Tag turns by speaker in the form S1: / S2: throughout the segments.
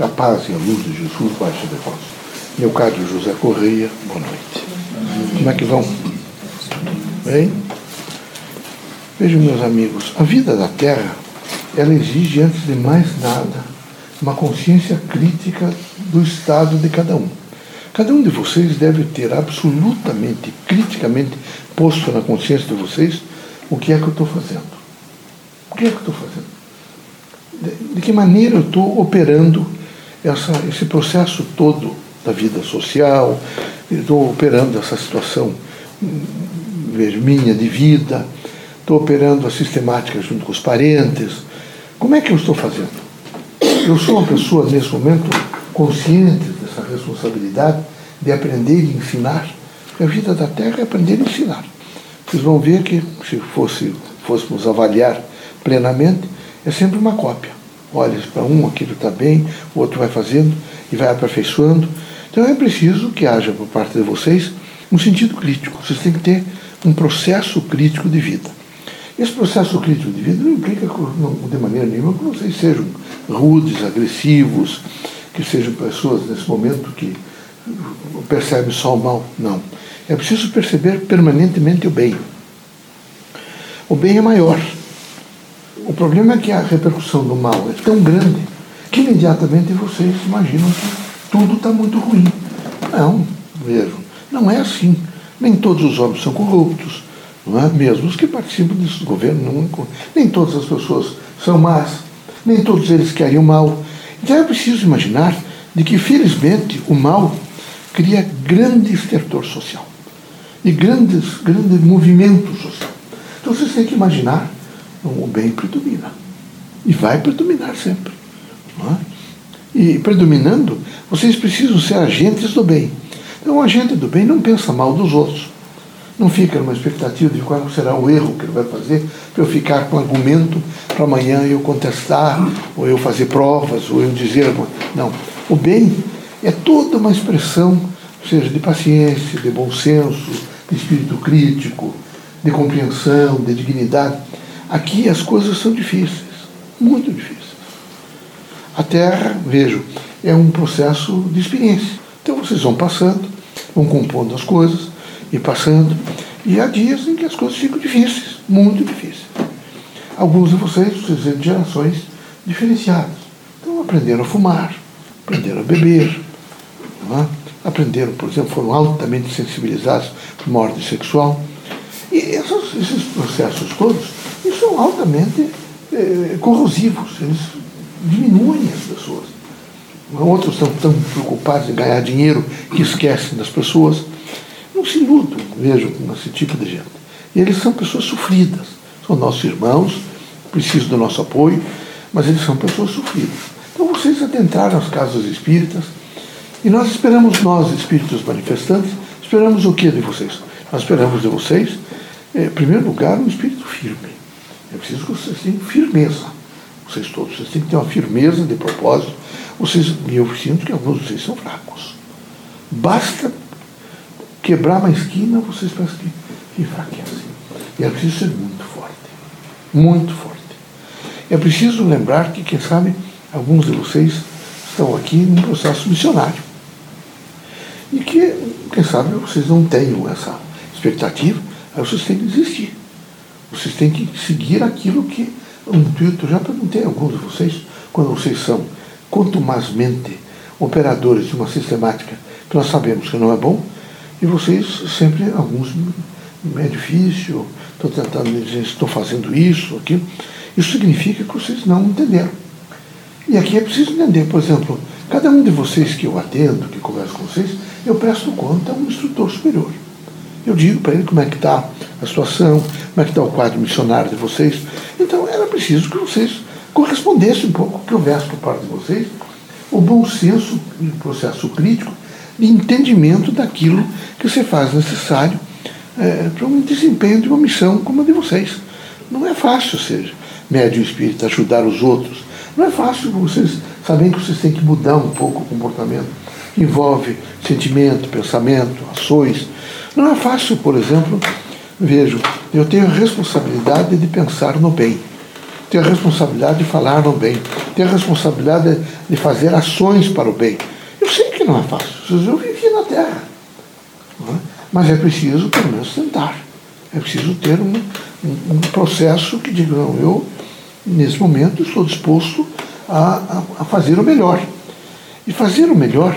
S1: A paz e a luz de Jesus baixe de vós. Meu caro José Correia, boa noite. Como é que vão? Bem? Vejam, meus amigos, a vida da Terra, ela exige, antes de mais nada, uma consciência crítica do estado de cada um. Cada um de vocês deve ter absolutamente, criticamente posto na consciência de vocês o que é que eu estou fazendo. O que é que eu estou fazendo? De, de, que maneira eu estou operando essa, esse processo todo da vida social, estou operando essa situação vejo, minha de vida, estou operando a sistemática junto com os parentes. Como é que eu estou fazendo? Eu sou uma pessoa, nesse momento, consciente dessa responsabilidade de aprender e ensinar. A vida da Terra é aprender e ensinar. Vocês vão ver que, se fosse, fôssemos avaliar plenamente, é sempre uma cópia. Olha para um, aquilo está bem, o outro vai fazendo e vai aperfeiçoando. Então é preciso que haja por parte de vocês um sentido crítico. Vocês têm que ter um processo crítico de vida. Esse processo crítico de vida não implica de maneira nenhuma que vocês sejam rudes, agressivos, que sejam pessoas nesse momento que percebem só o mal. Não. É preciso perceber permanentemente o bem. O bem é maior. O problema é que a repercussão do mal é tão grande que imediatamente vocês imaginam que tudo está muito ruim. Não, vejam, não é assim. Nem todos os homens são corruptos, não é? mesmo os que participam desse governo, não, nem todas as pessoas são más, nem todos eles querem o mal. Então é preciso imaginar de que, felizmente, o mal cria grande estertor social e grandes, grande movimento social. Então vocês têm que imaginar o bem predomina. E vai predominar sempre. É? E predominando, vocês precisam ser agentes do bem. Então, o agente do bem não pensa mal dos outros. Não fica numa expectativa de qual será o erro que ele vai fazer para eu ficar com argumento para amanhã eu contestar, ou eu fazer provas, ou eu dizer. Não. O bem é toda uma expressão, seja de paciência, de bom senso, de espírito crítico, de compreensão, de dignidade. Aqui as coisas são difíceis, muito difíceis. A Terra, vejo, é um processo de experiência. Então vocês vão passando, vão compondo as coisas e passando, e há dias em que as coisas ficam difíceis, muito difíceis. Alguns de vocês, vocês vêm de gerações diferenciadas. Então aprenderam a fumar, aprenderam a beber, é? aprenderam, por exemplo, foram altamente sensibilizados por ordem sexual. E esses, esses processos todos, são altamente eh, corrosivos, eles diminuem as pessoas. Outros estão tão preocupados em ganhar dinheiro que esquecem das pessoas. Não se iludam, vejo, com esse tipo de gente. E eles são pessoas sofridas. São nossos irmãos, precisam do nosso apoio, mas eles são pessoas sofridas. Então vocês adentraram as casas espíritas e nós esperamos, nós, espíritos manifestantes, esperamos o que de vocês? Nós esperamos de vocês, eh, em primeiro lugar, um espírito firme. É preciso que vocês tenham firmeza. Vocês todos, vocês têm que ter uma firmeza de propósito. Vocês, e eu sinto que alguns de vocês são fracos. Basta quebrar uma esquina, vocês parecem que enfraquecem. E é preciso ser muito forte. Muito forte. É preciso lembrar que, quem sabe, alguns de vocês estão aqui num processo missionário. E que, quem sabe, vocês não tenham essa expectativa, aí vocês têm que desistir. Vocês têm que seguir aquilo que o intuito, já perguntei a alguns de vocês, quando vocês são contumazmente operadores de uma sistemática que nós sabemos que não é bom, e vocês sempre, alguns, é difícil, estou tentando dizer, estou fazendo isso, aquilo. Isso significa que vocês não entenderam. E aqui é preciso entender, por exemplo, cada um de vocês que eu atendo, que converso com vocês, eu presto conta a um instrutor superior. Eu digo para ele como é que está a situação, como é que está o quadro missionário de vocês. Então era preciso que vocês correspondessem um pouco, que houvesse por parte de vocês o bom senso e o processo crítico de entendimento daquilo que se faz necessário é, para um desempenho de uma missão como a de vocês. Não é fácil ser médium espírita, ajudar os outros. Não é fácil vocês saberem que vocês têm que mudar um pouco o comportamento. Envolve sentimento, pensamento, ações. Não é fácil, por exemplo, vejo, eu tenho a responsabilidade de pensar no bem. ter a responsabilidade de falar no bem, ter a responsabilidade de fazer ações para o bem. Eu sei que não é fácil, eu vivi na Terra. É? Mas é preciso, pelo menos, tentar. É preciso ter um, um, um processo que diga, não, eu, nesse momento, estou disposto a, a, a fazer o melhor. E fazer o melhor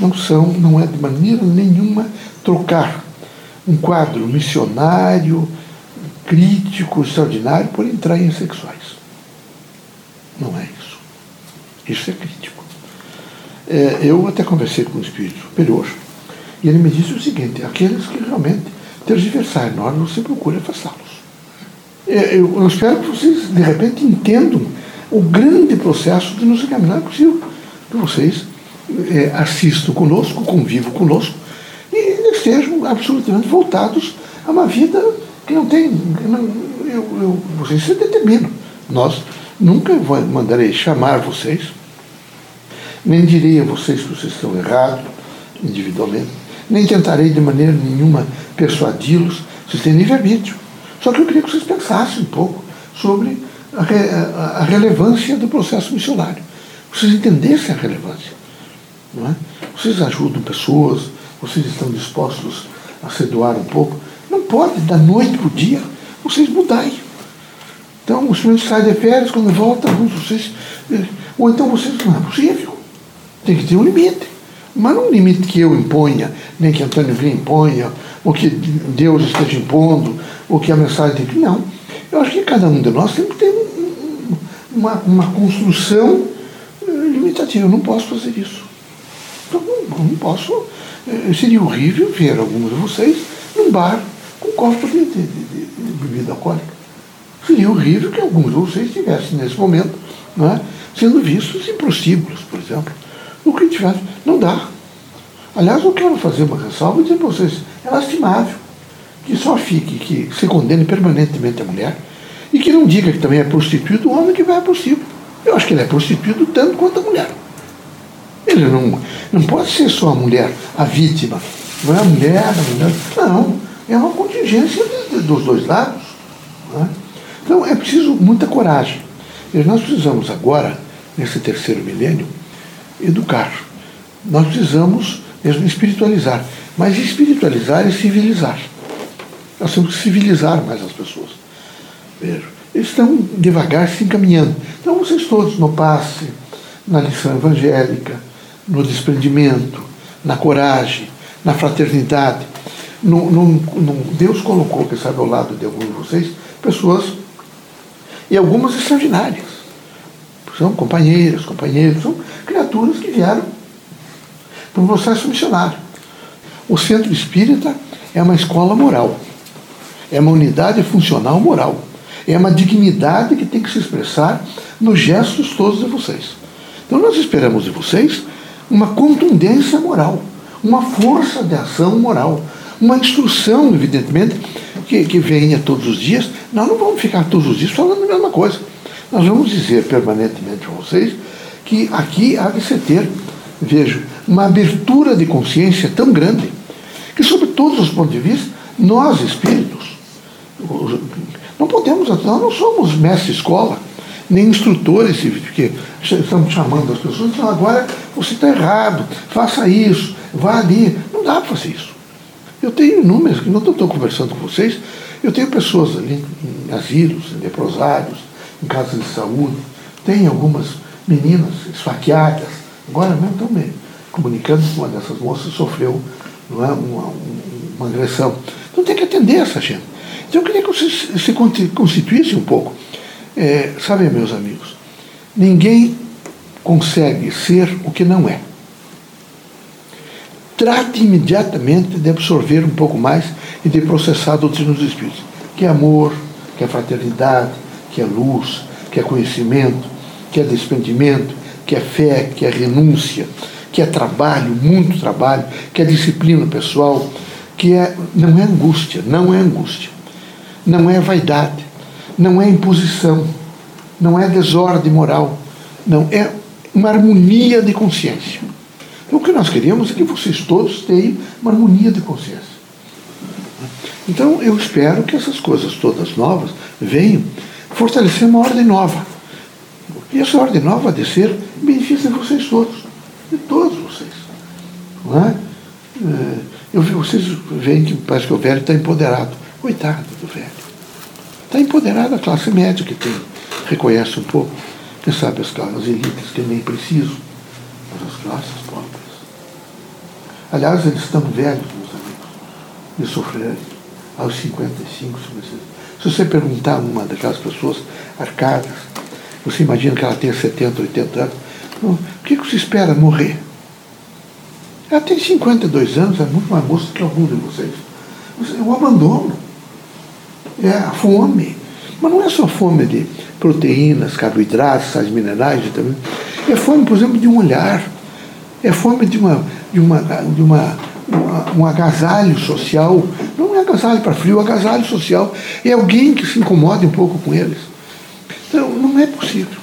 S1: não são, não é de maneira nenhuma trocar um quadro missionário, crítico, extraordinário por entrar em sexuais. Não é isso. Isso é crítico. É, eu até conversei com o espírito superior e ele me disse o seguinte: aqueles que realmente tergiversaram, na hora você procura afastá-los. É, eu, eu espero que vocês, de repente, entendam o grande processo de nos examinar possível. Que vocês é, assistam conosco, convivam conosco e estejam absolutamente voltados a uma vida que não tem. Não, eu, eu, vocês se determinam. Nós nunca mandarei chamar vocês, nem direi a vocês que vocês estão errados individualmente, nem tentarei de maneira nenhuma persuadi-los. Vocês têm livre-arbítrio. Só que eu queria que vocês pensassem um pouco sobre a, a, a relevância do processo missionário. Vocês entendessem a relevância. Não é? Vocês ajudam pessoas, vocês estão dispostos a se doar um pouco. Não pode, da noite para o dia, vocês mudarem. Então, os senhores saem de férias, quando voltam, vocês. Eh, ou então vocês. Não é possível. Tem que ter um limite. Mas não um limite que eu imponha, nem que Antônio Vim imponha, ou que Deus esteja impondo, ou que a mensagem tem que. Não. Eu acho que cada um de nós tem que ter uma, uma construção eh, limitativa. Eu não posso fazer isso. Então, não, não posso. Eh, seria horrível ver alguns de vocês num bar com copo de, de, de, de bebida alcoólica. Seria horrível que alguns de vocês estivessem nesse momento é, sendo vistos em prostíbulos, por exemplo. O que tivesse. Não dá. Aliás, eu quero fazer uma ressalva e dizer para vocês, é lastimável que só fique, que se condene permanentemente a mulher e que não diga que também é prostituído o homem que vai a prostíbulo. Eu acho que ele é prostituído tanto quanto a mulher. Ele não, não pode ser só a mulher a vítima. Não é a mulher, a mulher. Não. É uma contingência de, de, dos dois lados. É? Então é preciso muita coragem. E nós precisamos agora, nesse terceiro milênio, educar. Nós precisamos mesmo espiritualizar. Mas espiritualizar é civilizar. Nós temos que civilizar mais as pessoas. Veja, eles estão devagar se encaminhando. Então vocês todos no passe, na lição evangélica, no desprendimento, na coragem, na fraternidade. No, no, no, Deus colocou, que sabe, ao lado de alguns de vocês, pessoas, e algumas extraordinárias. São companheiras, companheiros, são criaturas que vieram para um processo missionário. O centro espírita é uma escola moral, é uma unidade funcional moral, é uma dignidade que tem que se expressar nos gestos todos de vocês. Então nós esperamos de vocês uma contundência moral, uma força de ação moral, uma instrução, evidentemente, que, que venha todos os dias. Nós não vamos ficar todos os dias falando a mesma coisa. Nós vamos dizer permanentemente a vocês que aqui há de se ter, vejo, uma abertura de consciência tão grande que, sob todos os pontos de vista, nós espíritos, não podemos, nós não somos mestre escola, nem instrutores, porque estamos chamando as pessoas, então agora você está errado, faça isso, vá ali. Não dá para fazer isso. Eu tenho números, que não estou conversando com vocês, eu tenho pessoas ali em asilos, em leprosários, em casas de saúde, tem algumas meninas esfaqueadas, agora mesmo estão me comunicando que uma dessas moças sofreu não é, uma, uma agressão. Então tem que atender essa gente. Então eu queria que vocês se constituíssem um pouco. É, meus amigos, ninguém consegue ser o que não é. Trate imediatamente de absorver um pouco mais e de processar a doutrina dos Espíritos, que é amor, que é fraternidade, que é luz, que é conhecimento, que é desprendimento, que é fé, que é renúncia, que é trabalho, muito trabalho, que é disciplina pessoal, que é, não é angústia, não é angústia, não é vaidade, não é imposição, não é desordem moral, não é uma harmonia de consciência. Então, o que nós queremos é que vocês todos tenham uma harmonia de consciência. Então, eu espero que essas coisas todas novas venham fortalecer uma ordem nova. E essa ordem nova de ser benefício de vocês todos, de todos vocês. Não é? é eu, vocês veem que parece que o velho está empoderado. Coitado do velho. Está empoderado a classe média que tem, reconhece um pouco, quem sabe as, as elites que nem precisam, mas as classes pobres. Aliás, eles estão velhos, meus amigos, de sofrer aos 55, 56. Se você perguntar a uma daquelas pessoas arcadas, você imagina que ela tenha 70, 80 anos, o que você espera morrer? Ela tem 52 anos, é muito mais moça que algum de vocês. O abandono, é a fome. Mas não é só fome de proteínas, carboidratos, sais minerais, vitaminas. É fome, por exemplo, de um olhar. É fome de uma, de uma, de uma, um agasalho social. Não é agasalho para frio, é agasalho social. É alguém que se incomode um pouco com eles. Então, não é possível.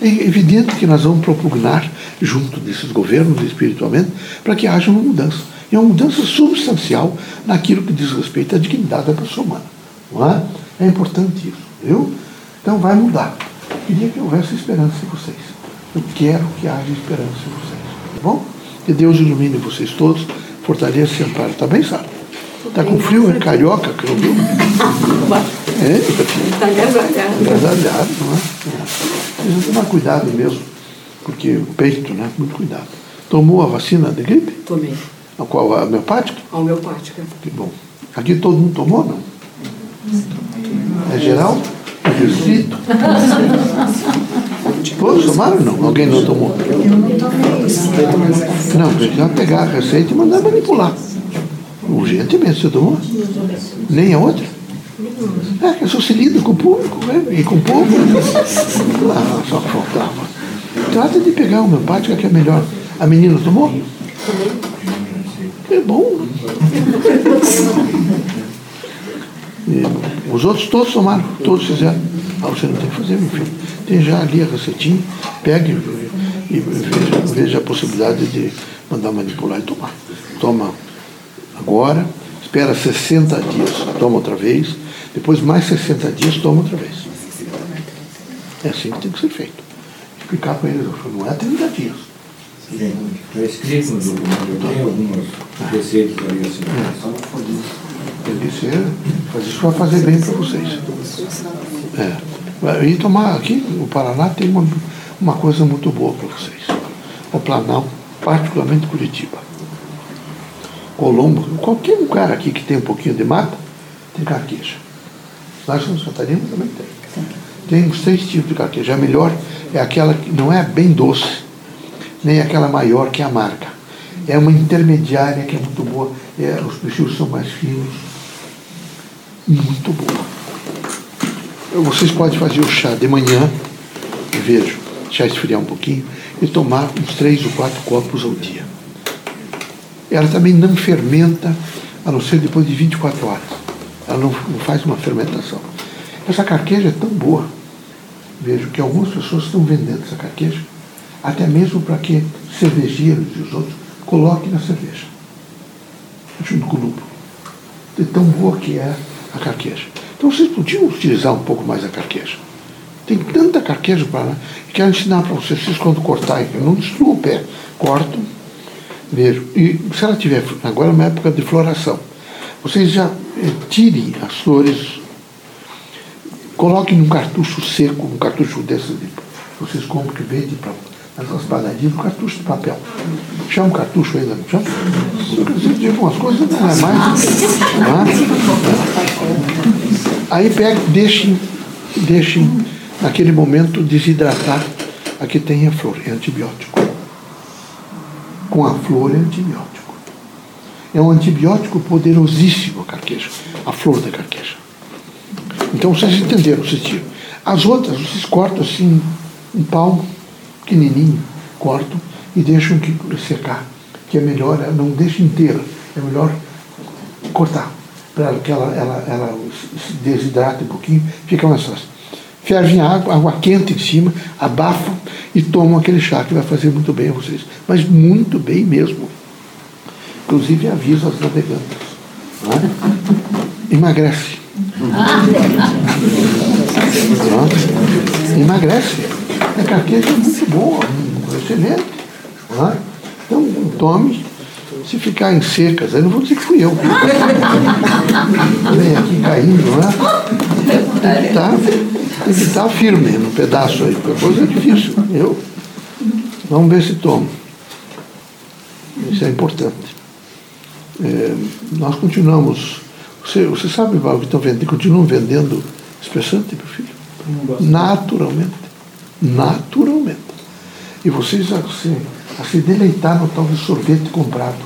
S1: É evidente que nós vamos propugnar, junto desses governos espiritualmente, para que haja uma mudança. E uma mudança substancial naquilo que diz respeito à dignidade da pessoa humana. Não é? é importante isso, viu? Então vai mudar. Eu queria que houvesse esperança em vocês. Eu quero que haja esperança em vocês. Tá bom? Que Deus ilumine vocês todos, fortaleça e ampare. Tá bem, Sara? Tá com frio? É carioca, que eu vi. É,
S2: está agasalhado.
S1: Agasalhado, não é? é. Precisa tomar cuidado mesmo, porque o peito, né? Muito cuidado. Tomou a vacina de gripe?
S2: Tomei.
S1: A qual? A homeopática?
S2: A homeopática.
S1: Que bom. Aqui todo mundo tomou, não? É geral? Restrito? Todos tomaram não? Alguém não tomou?
S3: Eu não tomei.
S1: Não, precisa pegar a receita e mandar manipular. Urgentemente, você tomou? Nem a outra? É, que se lida com o público né? e com o povo. Ah, só que faltava. Trata de pegar uma homeopática que é melhor. A menina tomou? É bom. E os outros todos tomaram, todos fizeram. Ah, você não tem que fazer, meu filho. Tem já ali a receitinha, pegue e veja, veja a possibilidade de mandar manipular e tomar. Toma agora, espera 60 dias, toma outra vez, depois mais 60 dias, toma outra vez. É assim que tem que ser feito. Explicar para eles, não é 30 dias.
S4: Está escrito no documento, tem algumas receitas ali assim. É.
S1: Que ser, mas isso vai fazer bem para vocês. É. E tomar aqui, o Paraná tem uma, uma coisa muito boa para vocês. O Planalto, particularmente Curitiba. Colombo, qualquer lugar aqui que tem um pouquinho de mata, tem carqueja. Nós em Santa Catarina também tem. Tem uns três tipos de carqueja. A melhor é aquela que não é bem doce, nem aquela maior que é amarga. É uma intermediária que é muito boa. É, os peixes são mais finos muito boa. Vocês podem fazer o chá de manhã, vejo, deixar esfriar um pouquinho, e tomar uns três ou quatro copos ao dia. Ela também não fermenta, a não ser depois de 24 horas. Ela não, não faz uma fermentação. Essa carqueja é tão boa, vejo que algumas pessoas estão vendendo essa carqueja, até mesmo para que cervejeiros e os outros coloquem na cerveja, junto com o lúpulo. De tão boa que é a carqueja. Então vocês podiam utilizar um pouco mais a carqueja. Tem tanta carqueja para. Quero ensinar para vocês, vocês quando cortarem, não destruam o pé, cortam, vejo. E se ela tiver, agora é uma época de floração, vocês já eh, tirem as flores, coloquem num cartucho seco, um cartucho desse, vocês compram que vende para essas padarias, um cartucho de papel. Chama cartucho ainda, não chama? De algumas coisas não é mais. Não é? Aí pega, deixem, deixem naquele momento desidratar. Aqui tem a flor, é antibiótico. Com a flor é antibiótico. É um antibiótico poderosíssimo a carqueja, a flor da carqueja. Então vocês entenderam, vocês tiram. As outras, vocês cortam assim, um palmo pequenininho, corto e que secar, que é melhor, não deixa inteira, é melhor cortar, para que ela, ela, ela se desidrate um pouquinho, fica mais fácil. Fervem água, água quente em cima, abafam e tomam aquele chá que vai fazer muito bem a vocês. Mas muito bem mesmo. Inclusive avisa as navegantes. É? Emagrece. Tá? Emagrece. A carqueja é muito boa, excelente. Tá? Então, tome. Se ficar em secas, eu não vou dizer que fui eu. Vem aqui caindo, né? Tem que estar, tem que estar firme no pedaço aí, porque a coisa é difícil. Eu, vamos ver se tomo. Isso é importante. É, nós continuamos. Você, você sabe, Val, que estão vendendo, continuam vendendo espessante, meu filho? Naturalmente. Naturalmente. E vocês a se, a se deleitar no tal de sorvete comprado,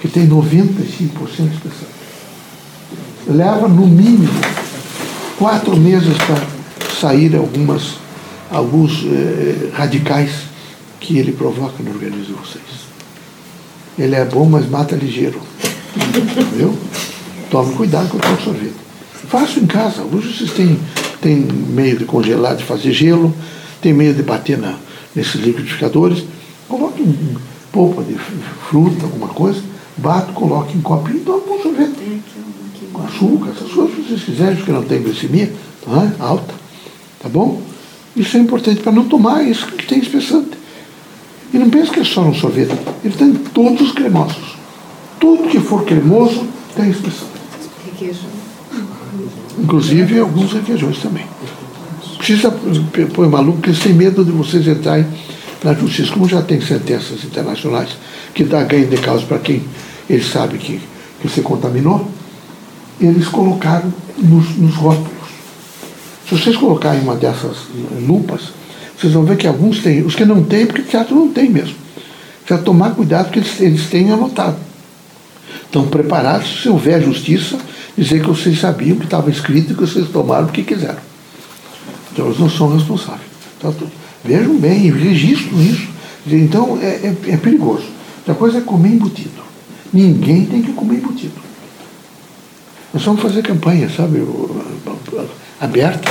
S1: que tem 95% de espessante. Leva no mínimo quatro meses para sair algumas, alguns eh, radicais que ele provoca no organismo de vocês. Ele é bom, mas mata ligeiro. Viu? Tome cuidado com o sorvete. Faço em casa. Hoje vocês têm, têm meio de congelar, de fazer gelo, tem meio de bater na, nesses liquidificadores. Coloque um, polpa de fruta, alguma coisa, bato, coloque em copinho e tome um sorvete. Com açúcar, essas coisas, se vocês quiserem, porque não tem glicemia tá? alta. Tá bom? Isso é importante para não tomar isso que tem espessante. E não pense que é só no sorvete. Ele tem todos os cremosos. Tudo que for cremoso tem espessante.
S2: Requeijão.
S1: Inclusive alguns requeijões também. Precisa pôr maluco, eles têm medo de vocês entrarem na justiça. Como já tem sentenças internacionais que dá ganho de causa para quem eles sabem que, que você contaminou, eles colocaram nos, nos rótulos. Se vocês colocarem uma dessas lupas, vocês vão ver que alguns têm. Os que não têm, porque o teatro não tem mesmo. Precisa tomar cuidado, porque eles, eles têm anotado. Estão preparados, se houver justiça, dizer que vocês sabiam que estava escrito e que vocês tomaram porque quiseram. Então não são responsáveis. Então, vejam bem, registram isso. Então é, é, é perigoso. Outra coisa é comer embutido. Ninguém tem que comer embutido. Nós vamos fazer campanha, sabe, aberta.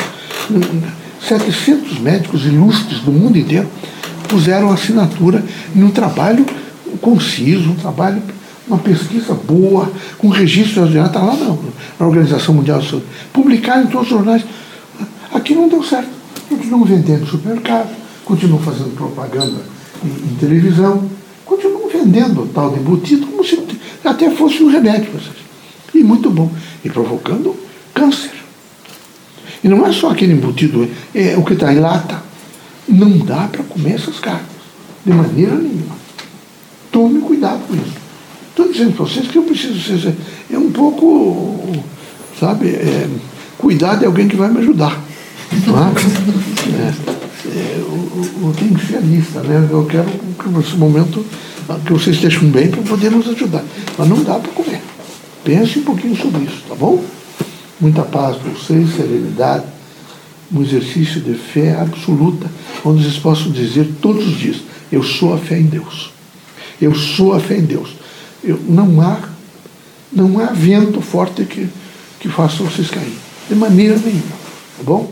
S1: 700 médicos ilustres do mundo inteiro puseram assinatura num trabalho conciso, um trabalho, uma pesquisa boa, com registro está lá não, na Organização Mundial de Saúde. Publicaram em todos os jornais. Aqui não deu certo. Continuam vendendo supermercado, continuam fazendo propaganda em, em televisão, continuam vendendo tal de embutido como se até fosse um vocês. E muito bom. E provocando câncer. E não é só aquele embutido, é o que está em lata. Não dá para comer essas carnes, de maneira nenhuma. Tome cuidado com isso. Estou dizendo para vocês que eu preciso ser. É um pouco, sabe, é, cuidado é alguém que vai me ajudar. Eu tenho que ser lista, né? Eu quero que nesse momento que vocês estejam bem para poder nos ajudar. Mas não dá para comer. Pense um pouquinho sobre isso, tá bom? muita paz para vocês, serenidade, um exercício de fé absoluta, onde vocês possam dizer todos os dias: Eu sou a fé em Deus. Eu sou a fé em Deus. Eu, não há não há vento forte que, que faça vocês cair. De maneira nenhuma. Tá bom?